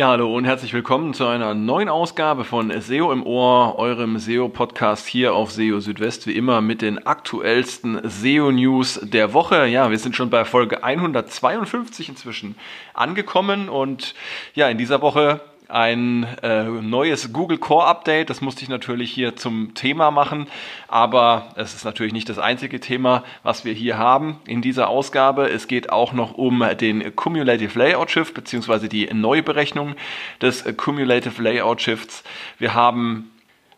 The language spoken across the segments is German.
Ja, hallo und herzlich willkommen zu einer neuen Ausgabe von SEO im Ohr, eurem SEO-Podcast hier auf SEO Südwest, wie immer mit den aktuellsten SEO-News der Woche. Ja, wir sind schon bei Folge 152 inzwischen angekommen und ja, in dieser Woche ein äh, neues Google Core Update. Das musste ich natürlich hier zum Thema machen, aber es ist natürlich nicht das einzige Thema, was wir hier haben in dieser Ausgabe. Es geht auch noch um den Cumulative Layout Shift bzw. die Neuberechnung des Cumulative Layout Shifts. Wir haben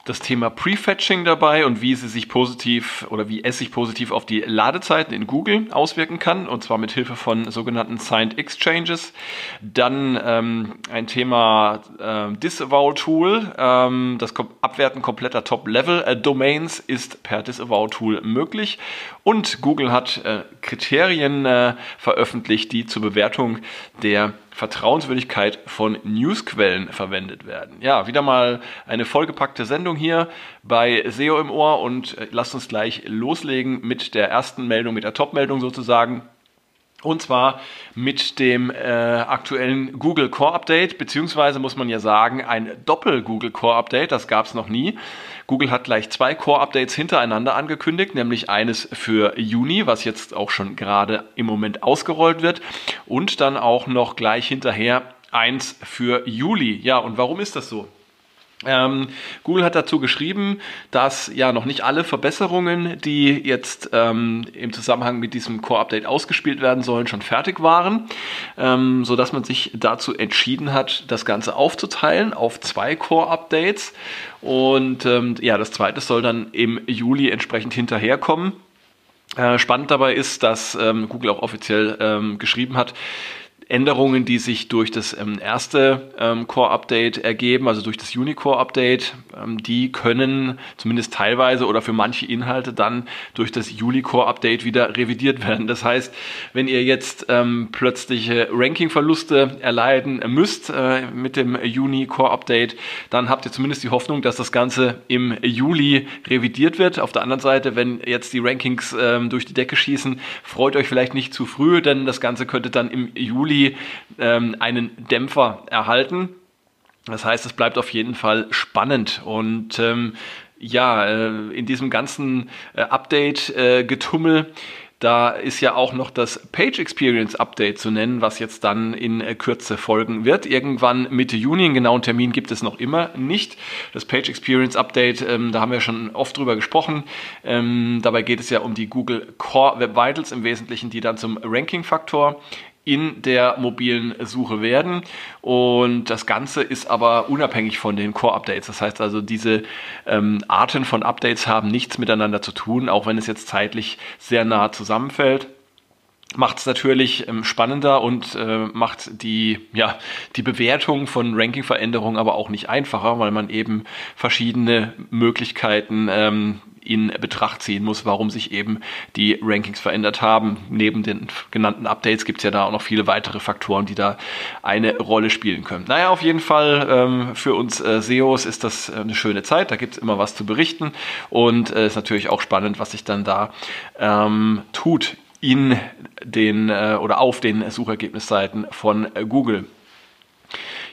das Thema Prefetching dabei und wie sie sich positiv oder wie es sich positiv auf die Ladezeiten in Google auswirken kann und zwar mit Hilfe von sogenannten Signed Exchanges. Dann ähm, ein Thema äh, Disavow Tool. Ähm, das Abwerten kompletter Top-Level-Domains ist per Disavow Tool möglich und Google hat äh, Kriterien äh, veröffentlicht, die zur Bewertung der Vertrauenswürdigkeit von Newsquellen verwendet werden. Ja, wieder mal eine vollgepackte Sendung hier bei SEO im Ohr und äh, lasst uns gleich loslegen mit der ersten Meldung, mit der Top-Meldung sozusagen. Und zwar mit dem äh, aktuellen Google Core Update, beziehungsweise muss man ja sagen, ein Doppel-Google Core Update, das gab es noch nie. Google hat gleich zwei Core-Updates hintereinander angekündigt, nämlich eines für Juni, was jetzt auch schon gerade im Moment ausgerollt wird, und dann auch noch gleich hinterher eins für Juli. Ja, und warum ist das so? Ähm, Google hat dazu geschrieben, dass ja noch nicht alle Verbesserungen, die jetzt ähm, im Zusammenhang mit diesem Core-Update ausgespielt werden sollen, schon fertig waren, ähm, so dass man sich dazu entschieden hat, das Ganze aufzuteilen auf zwei Core-Updates. Und ähm, ja, das zweite soll dann im Juli entsprechend hinterherkommen. Äh, spannend dabei ist, dass ähm, Google auch offiziell ähm, geschrieben hat, Änderungen, die sich durch das ähm, erste ähm, Core-Update ergeben, also durch das Unicore-Update, ähm, die können zumindest teilweise oder für manche Inhalte dann durch das Juli-Core-Update wieder revidiert werden. Das heißt, wenn ihr jetzt ähm, plötzliche Ranking-Verluste erleiden müsst äh, mit dem Juni-Core-Update, dann habt ihr zumindest die Hoffnung, dass das Ganze im Juli revidiert wird. Auf der anderen Seite, wenn jetzt die Rankings ähm, durch die Decke schießen, freut euch vielleicht nicht zu früh, denn das Ganze könnte dann im Juli ähm, einen Dämpfer erhalten. Das heißt, es bleibt auf jeden Fall spannend und ähm, ja, äh, in diesem ganzen äh, Update-Getummel äh, da ist ja auch noch das Page Experience Update zu nennen, was jetzt dann in äh, Kürze folgen wird. Irgendwann Mitte Juni, einen genauen Termin gibt es noch immer nicht. Das Page Experience Update, ähm, da haben wir schon oft drüber gesprochen. Ähm, dabei geht es ja um die Google Core Web Vitals im Wesentlichen, die dann zum Ranking-Faktor in der mobilen Suche werden. Und das Ganze ist aber unabhängig von den Core-Updates. Das heißt also, diese ähm, Arten von Updates haben nichts miteinander zu tun, auch wenn es jetzt zeitlich sehr nah zusammenfällt macht es natürlich ähm, spannender und äh, macht die, ja, die Bewertung von Ranking-Veränderungen aber auch nicht einfacher, weil man eben verschiedene Möglichkeiten ähm, in Betracht ziehen muss, warum sich eben die Rankings verändert haben. Neben den genannten Updates gibt es ja da auch noch viele weitere Faktoren, die da eine Rolle spielen können. Naja, auf jeden Fall ähm, für uns äh, SEOs ist das äh, eine schöne Zeit. Da gibt es immer was zu berichten und es äh, ist natürlich auch spannend, was sich dann da ähm, tut in den äh, oder auf den Suchergebnisseiten von Google.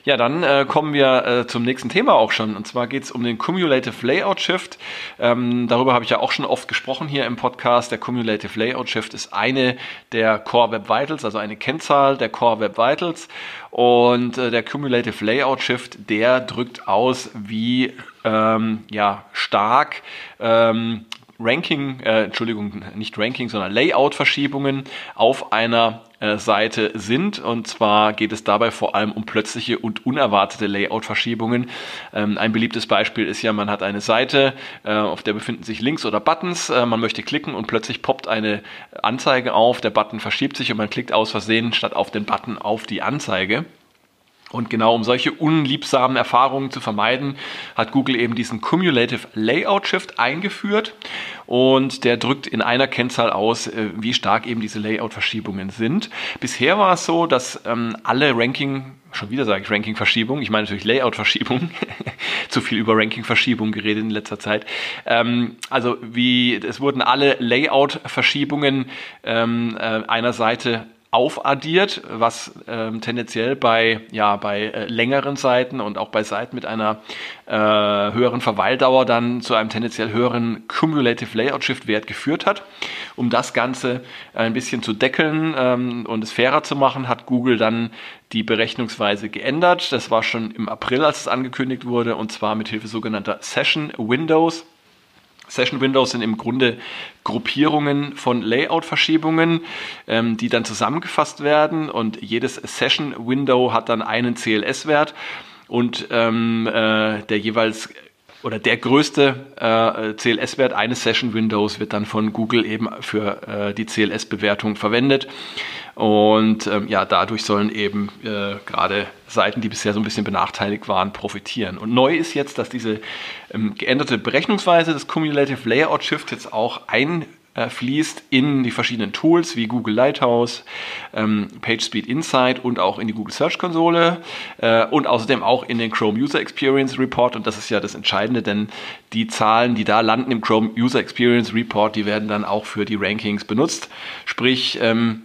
Ja, dann äh, kommen wir äh, zum nächsten Thema auch schon. Und zwar geht es um den Cumulative Layout Shift. Ähm, darüber habe ich ja auch schon oft gesprochen hier im Podcast. Der Cumulative Layout Shift ist eine der Core Web Vitals, also eine Kennzahl der Core Web Vitals. Und äh, der Cumulative Layout Shift, der drückt aus, wie ähm, ja, stark ähm, Ranking, äh, Entschuldigung, nicht Ranking, sondern Layout-Verschiebungen auf einer äh, Seite sind. Und zwar geht es dabei vor allem um plötzliche und unerwartete Layout-Verschiebungen. Ähm, ein beliebtes Beispiel ist ja, man hat eine Seite, äh, auf der befinden sich Links oder Buttons. Äh, man möchte klicken und plötzlich poppt eine Anzeige auf. Der Button verschiebt sich und man klickt aus Versehen statt auf den Button auf die Anzeige. Und genau um solche unliebsamen Erfahrungen zu vermeiden, hat Google eben diesen Cumulative Layout Shift eingeführt und der drückt in einer Kennzahl aus, äh, wie stark eben diese Layout-Verschiebungen sind. Bisher war es so, dass ähm, alle Ranking schon wieder sage ich Ranking-Verschiebung, ich meine natürlich Layout-Verschiebung, zu viel über Ranking-Verschiebung geredet in letzter Zeit. Ähm, also wie, es wurden alle Layout-Verschiebungen ähm, äh, einer Seite aufaddiert, was ähm, tendenziell bei, ja, bei äh, längeren Seiten und auch bei Seiten mit einer äh, höheren Verweildauer dann zu einem tendenziell höheren Cumulative Layout Shift Wert geführt hat. Um das Ganze ein bisschen zu deckeln ähm, und es fairer zu machen, hat Google dann die Berechnungsweise geändert. Das war schon im April, als es angekündigt wurde, und zwar mit Hilfe sogenannter Session Windows. Session Windows sind im Grunde Gruppierungen von Layout-Verschiebungen, ähm, die dann zusammengefasst werden und jedes Session Window hat dann einen CLS-Wert und ähm, äh, der jeweils oder der größte äh, CLS-Wert eines Session Windows wird dann von Google eben für äh, die CLS-Bewertung verwendet. Und ähm, ja, dadurch sollen eben äh, gerade Seiten, die bisher so ein bisschen benachteiligt waren, profitieren. Und neu ist jetzt, dass diese ähm, geänderte Berechnungsweise des Cumulative Layout Shift jetzt auch ein fließt in die verschiedenen Tools wie Google Lighthouse, ähm, PageSpeed Insight und auch in die Google Search Konsole äh, und außerdem auch in den Chrome User Experience Report. Und das ist ja das Entscheidende, denn die Zahlen, die da landen im Chrome User Experience Report, die werden dann auch für die Rankings benutzt. Sprich, ähm,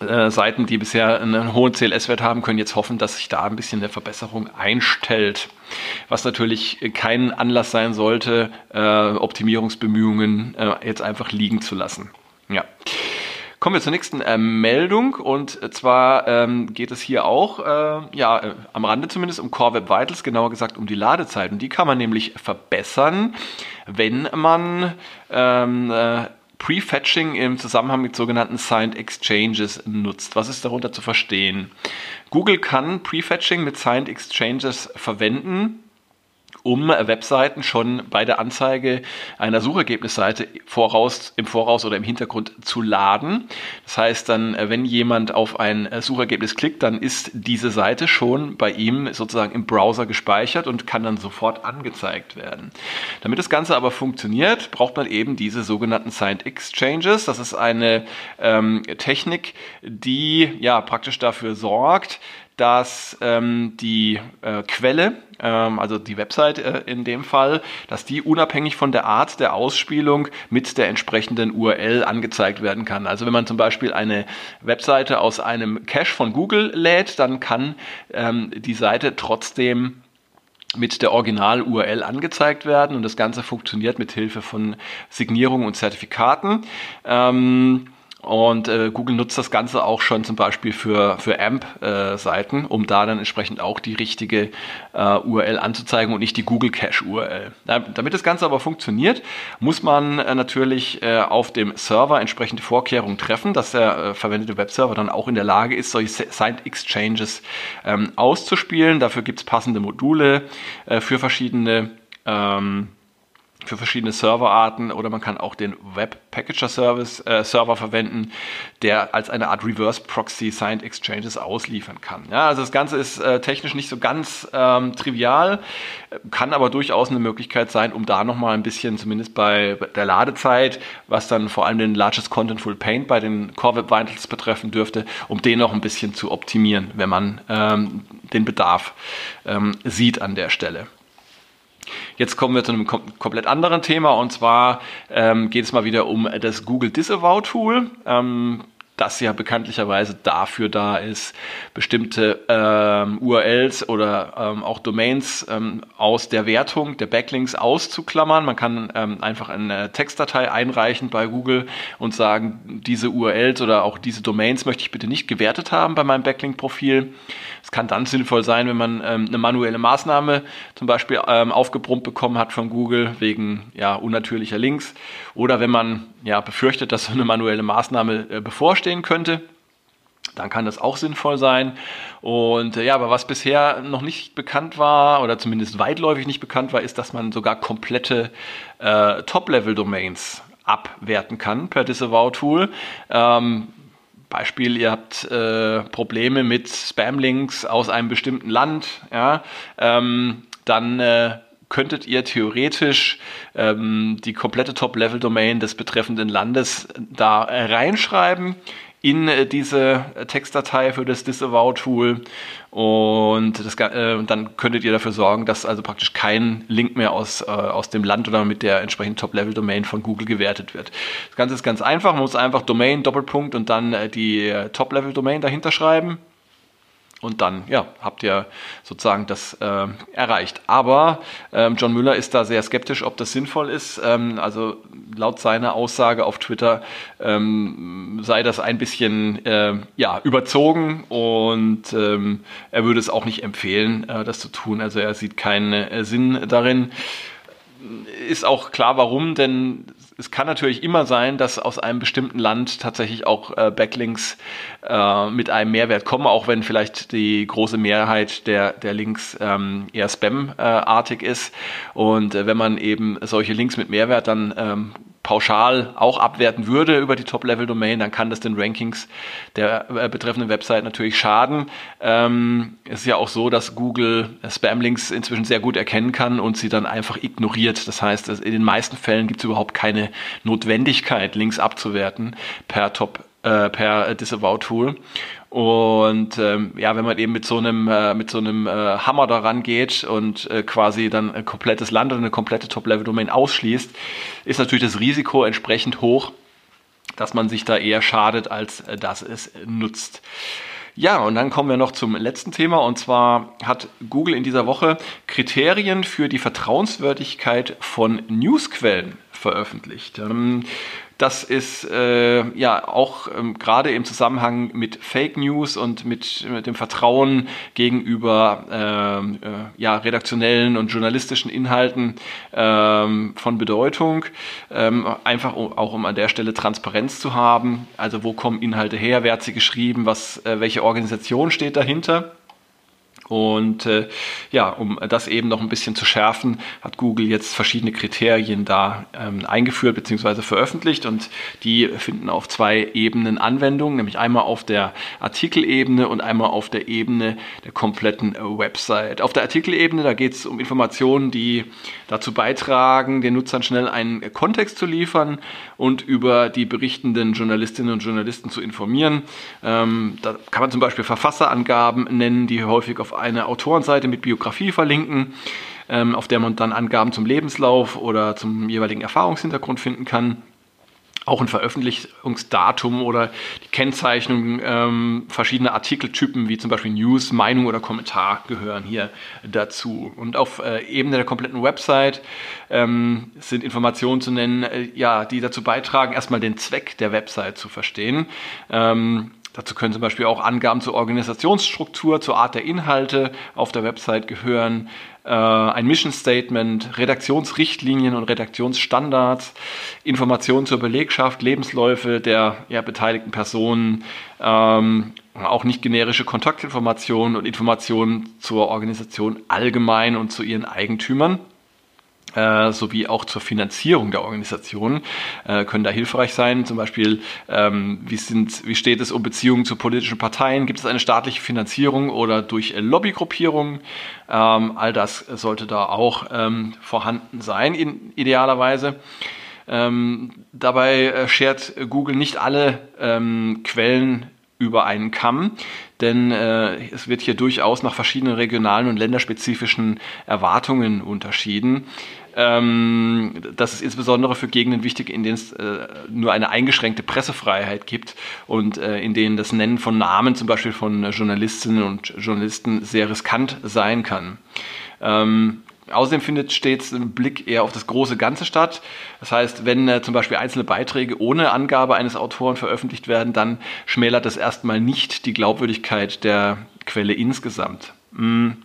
äh, Seiten, die bisher einen hohen CLS-Wert haben, können jetzt hoffen, dass sich da ein bisschen eine Verbesserung einstellt. Was natürlich kein Anlass sein sollte, äh, Optimierungsbemühungen äh, jetzt einfach liegen zu lassen. Ja. Kommen wir zur nächsten äh, Meldung und zwar ähm, geht es hier auch, äh, ja, äh, am Rande zumindest um Core Web Vitals, genauer gesagt um die Ladezeit. Und die kann man nämlich verbessern, wenn man ähm, äh, Prefetching im Zusammenhang mit sogenannten Signed Exchanges nutzt. Was ist darunter zu verstehen? Google kann Prefetching mit Signed Exchanges verwenden, um Webseiten schon bei der Anzeige einer Suchergebnisseite voraus, im Voraus oder im Hintergrund zu laden. Das heißt dann, äh, wenn jemand auf ein äh, Suchergebnis klickt, dann ist diese Seite schon bei ihm sozusagen im Browser gespeichert und kann dann sofort angezeigt werden. Damit das Ganze aber funktioniert, braucht man eben diese sogenannten Signed Exchanges. Das ist eine ähm, Technik, die ja praktisch dafür sorgt, dass ähm, die äh, Quelle, ähm, also die Website äh, in dem Fall, dass die unabhängig von der Art der Ausspielung mit der entsprechenden URL angezeigt werden kann. Also wenn man zum Beispiel eine Webseite aus einem Cache von Google lädt, dann kann ähm, die Seite trotzdem mit der Original-URL angezeigt werden und das Ganze funktioniert mit Hilfe von Signierungen und Zertifikaten. Ähm, und äh, Google nutzt das Ganze auch schon zum Beispiel für, für AMP-Seiten, äh, um da dann entsprechend auch die richtige äh, URL anzuzeigen und nicht die Google Cache-URL. Damit das Ganze aber funktioniert, muss man äh, natürlich äh, auf dem Server entsprechende Vorkehrungen treffen, dass der äh, verwendete Webserver dann auch in der Lage ist, solche Signed Exchanges ähm, auszuspielen. Dafür gibt es passende Module für verschiedene ähm, für verschiedene Serverarten oder man kann auch den Web Packager Service äh, Server verwenden, der als eine Art Reverse Proxy Signed Exchanges ausliefern kann. Ja, also das Ganze ist äh, technisch nicht so ganz ähm, trivial, kann aber durchaus eine Möglichkeit sein, um da nochmal ein bisschen, zumindest bei der Ladezeit, was dann vor allem den Largest Contentful Paint bei den Core Web Vitals betreffen dürfte, um den noch ein bisschen zu optimieren, wenn man ähm, den Bedarf ähm, sieht an der Stelle. Jetzt kommen wir zu einem kom komplett anderen Thema und zwar ähm, geht es mal wieder um das Google Disavow Tool. Ähm, das ja bekanntlicherweise dafür da ist, bestimmte ähm, URLs oder ähm, auch Domains ähm, aus der Wertung der Backlinks auszuklammern. Man kann ähm, einfach eine Textdatei einreichen bei Google und sagen, diese URLs oder auch diese Domains möchte ich bitte nicht gewertet haben bei meinem Backlink-Profil. Es kann dann sinnvoll sein, wenn man ähm, eine manuelle Maßnahme zum Beispiel ähm, aufgebrummt bekommen hat von Google wegen ja, unnatürlicher Links oder wenn man ja, befürchtet, dass so eine manuelle Maßnahme äh, bevorstehen könnte dann kann das auch sinnvoll sein. Und äh, ja, aber was bisher noch nicht bekannt war oder zumindest weitläufig nicht bekannt war, ist, dass man sogar komplette äh, Top-Level-Domains abwerten kann per Disavow-Tool. Ähm, Beispiel, ihr habt äh, Probleme mit Spam-Links aus einem bestimmten Land, ja, ähm, dann äh, könntet ihr theoretisch ähm, die komplette Top-Level-Domain des betreffenden Landes da äh, reinschreiben in äh, diese Textdatei für das Disavow-Tool und das, äh, dann könntet ihr dafür sorgen, dass also praktisch kein Link mehr aus, äh, aus dem Land oder mit der entsprechenden Top-Level-Domain von Google gewertet wird. Das Ganze ist ganz einfach, man muss einfach Domain, Doppelpunkt und dann äh, die äh, Top-Level-Domain dahinter schreiben und dann, ja, habt ihr sozusagen das äh, erreicht. Aber ähm, John Müller ist da sehr skeptisch, ob das sinnvoll ist. Ähm, also laut seiner Aussage auf Twitter ähm, sei das ein bisschen äh, ja, überzogen und ähm, er würde es auch nicht empfehlen, äh, das zu tun. Also er sieht keinen äh, Sinn darin. Ist auch klar, warum, denn es kann natürlich immer sein, dass aus einem bestimmten Land tatsächlich auch äh, Backlinks äh, mit einem Mehrwert kommen, auch wenn vielleicht die große Mehrheit der, der Links ähm, eher Spam-artig ist. Und äh, wenn man eben solche Links mit Mehrwert dann ähm, pauschal auch abwerten würde über die Top-Level-Domain, dann kann das den Rankings der äh, betreffenden Website natürlich schaden. Ähm, es ist ja auch so, dass Google Spam-Links inzwischen sehr gut erkennen kann und sie dann einfach ignoriert. Das heißt, in den meisten Fällen gibt es überhaupt keine Notwendigkeit, Links abzuwerten per Top äh, per Disavow-Tool. Und ähm, ja, wenn man eben mit so einem, äh, mit so einem äh, Hammer daran geht und äh, quasi dann ein komplettes Land oder eine komplette Top-Level-Domain ausschließt, ist natürlich das Risiko entsprechend hoch, dass man sich da eher schadet, als äh, dass es nutzt. Ja, und dann kommen wir noch zum letzten Thema. Und zwar hat Google in dieser Woche Kriterien für die Vertrauenswürdigkeit von Newsquellen veröffentlicht. Ähm, das ist äh, ja auch ähm, gerade im Zusammenhang mit Fake News und mit, mit dem Vertrauen gegenüber ähm, äh, ja, redaktionellen und journalistischen Inhalten ähm, von Bedeutung. Ähm, einfach auch um an der Stelle Transparenz zu haben. Also wo kommen Inhalte her, wer hat sie geschrieben, was, äh, welche Organisation steht dahinter. Und äh, ja, um das eben noch ein bisschen zu schärfen, hat Google jetzt verschiedene Kriterien da ähm, eingeführt bzw. veröffentlicht und die finden auf zwei Ebenen Anwendung, nämlich einmal auf der Artikelebene und einmal auf der Ebene der kompletten äh, Website. Auf der Artikelebene, da geht es um Informationen, die dazu beitragen, den Nutzern schnell einen Kontext zu liefern und über die berichtenden Journalistinnen und Journalisten zu informieren. Ähm, da kann man zum Beispiel Verfasserangaben nennen, die häufig auf eine Autorenseite mit Biografie verlinken, ähm, auf der man dann Angaben zum Lebenslauf oder zum jeweiligen Erfahrungshintergrund finden kann auch ein Veröffentlichungsdatum oder die Kennzeichnung ähm, verschiedener Artikeltypen wie zum Beispiel News, Meinung oder Kommentar gehören hier dazu. Und auf äh, Ebene der kompletten Website ähm, sind Informationen zu nennen, äh, ja, die dazu beitragen, erstmal den Zweck der Website zu verstehen. Ähm, Dazu können zum Beispiel auch Angaben zur Organisationsstruktur, zur Art der Inhalte auf der Website gehören, äh, ein Mission Statement, Redaktionsrichtlinien und Redaktionsstandards, Informationen zur Belegschaft, Lebensläufe der ja, beteiligten Personen, ähm, auch nicht generische Kontaktinformationen und Informationen zur Organisation allgemein und zu ihren Eigentümern. Äh, sowie auch zur Finanzierung der Organisation äh, können da hilfreich sein. Zum Beispiel, ähm, wie, sind, wie steht es um Beziehungen zu politischen Parteien? Gibt es eine staatliche Finanzierung oder durch Lobbygruppierungen? Ähm, all das sollte da auch ähm, vorhanden sein, in, idealerweise. Ähm, dabei äh, schert Google nicht alle ähm, Quellen über einen Kamm, denn äh, es wird hier durchaus nach verschiedenen regionalen und länderspezifischen Erwartungen unterschieden. Ähm, das ist insbesondere für Gegenden wichtig, in denen es äh, nur eine eingeschränkte Pressefreiheit gibt und äh, in denen das Nennen von Namen zum Beispiel von Journalistinnen und Journalisten sehr riskant sein kann. Ähm, Außerdem findet stets ein Blick eher auf das große Ganze statt. Das heißt, wenn äh, zum Beispiel einzelne Beiträge ohne Angabe eines Autoren veröffentlicht werden, dann schmälert das erstmal nicht die Glaubwürdigkeit der Quelle insgesamt. Mhm.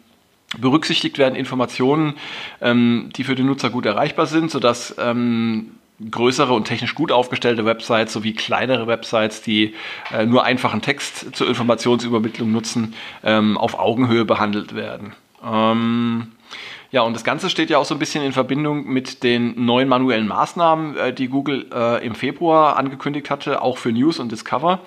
Berücksichtigt werden Informationen, ähm, die für den Nutzer gut erreichbar sind, sodass ähm, größere und technisch gut aufgestellte Websites sowie kleinere Websites, die äh, nur einfachen Text zur Informationsübermittlung nutzen, ähm, auf Augenhöhe behandelt werden. Ähm, ja, und das Ganze steht ja auch so ein bisschen in Verbindung mit den neuen manuellen Maßnahmen, äh, die Google äh, im Februar angekündigt hatte, auch für News und Discover.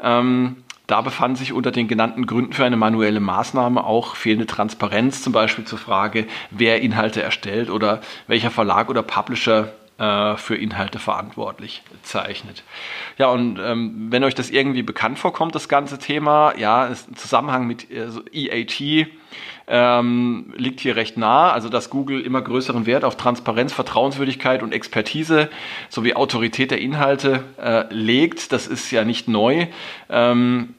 Ähm, da befanden sich unter den genannten Gründen für eine manuelle Maßnahme auch fehlende Transparenz, zum Beispiel zur Frage, wer Inhalte erstellt oder welcher Verlag oder Publisher äh, für Inhalte verantwortlich zeichnet. Ja, und ähm, wenn euch das irgendwie bekannt vorkommt, das ganze Thema, ja, im Zusammenhang mit also EAT, ähm, liegt hier recht nah. Also dass Google immer größeren Wert auf Transparenz, Vertrauenswürdigkeit und Expertise sowie Autorität der Inhalte äh, legt. Das ist ja nicht neu. Ähm,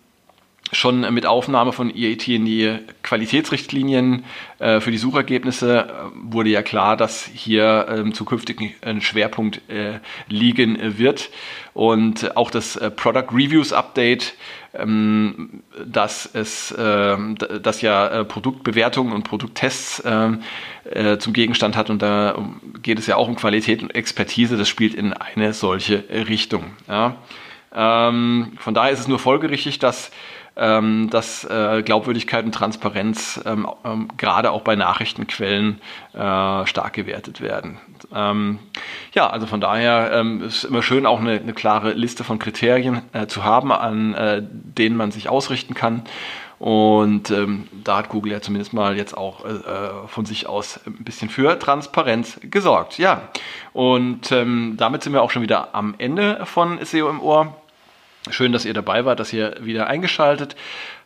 schon mit Aufnahme von EAT in die Qualitätsrichtlinien äh, für die Suchergebnisse äh, wurde ja klar, dass hier ähm, zukünftig ein Schwerpunkt äh, liegen wird. Und auch das äh, Product Reviews Update, ähm, dass es, ähm, dass ja äh, Produktbewertungen und Produkttests ähm, äh, zum Gegenstand hat. Und da geht es ja auch um Qualität und Expertise. Das spielt in eine solche Richtung. Ja. Ähm, von daher ist es nur folgerichtig, dass dass äh, Glaubwürdigkeit und Transparenz ähm, ähm, gerade auch bei Nachrichtenquellen äh, stark gewertet werden. Ähm, ja, also von daher ähm, ist immer schön, auch eine, eine klare Liste von Kriterien äh, zu haben, an denen man sich ausrichten kann. Und ähm, da hat Google ja zumindest mal jetzt auch äh von sich aus ein bisschen für Transparenz gesorgt. Ja, und ähm, damit sind wir auch schon wieder am Ende von SEO im Ohr. Schön, dass ihr dabei wart, dass ihr wieder eingeschaltet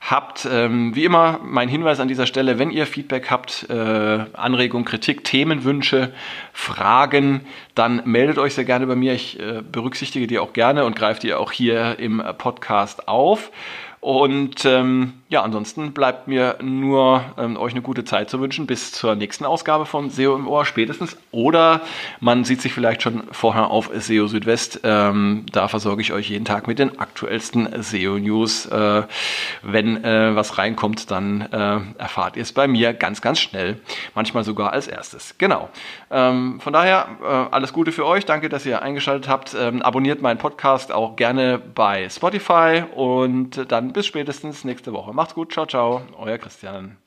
habt. Ähm, wie immer mein Hinweis an dieser Stelle, wenn ihr Feedback habt, äh, Anregungen, Kritik, Themenwünsche, Fragen, dann meldet euch sehr gerne bei mir. Ich äh, berücksichtige die auch gerne und greife die auch hier im Podcast auf. Und ähm, ja, ansonsten bleibt mir nur ähm, euch eine gute Zeit zu wünschen bis zur nächsten Ausgabe von SEO im Ohr spätestens. Oder man sieht sich vielleicht schon vorher auf SEO Südwest. Ähm, da versorge ich euch jeden Tag mit den aktuellsten SEO-News. Äh, wenn äh, was reinkommt, dann äh, erfahrt ihr es bei mir ganz, ganz schnell. Manchmal sogar als erstes. Genau. Ähm, von daher äh, alles Gute für euch. Danke, dass ihr eingeschaltet habt. Ähm, abonniert meinen Podcast auch gerne bei Spotify und dann bis spätestens nächste Woche. Macht's gut, ciao, ciao, euer Christian.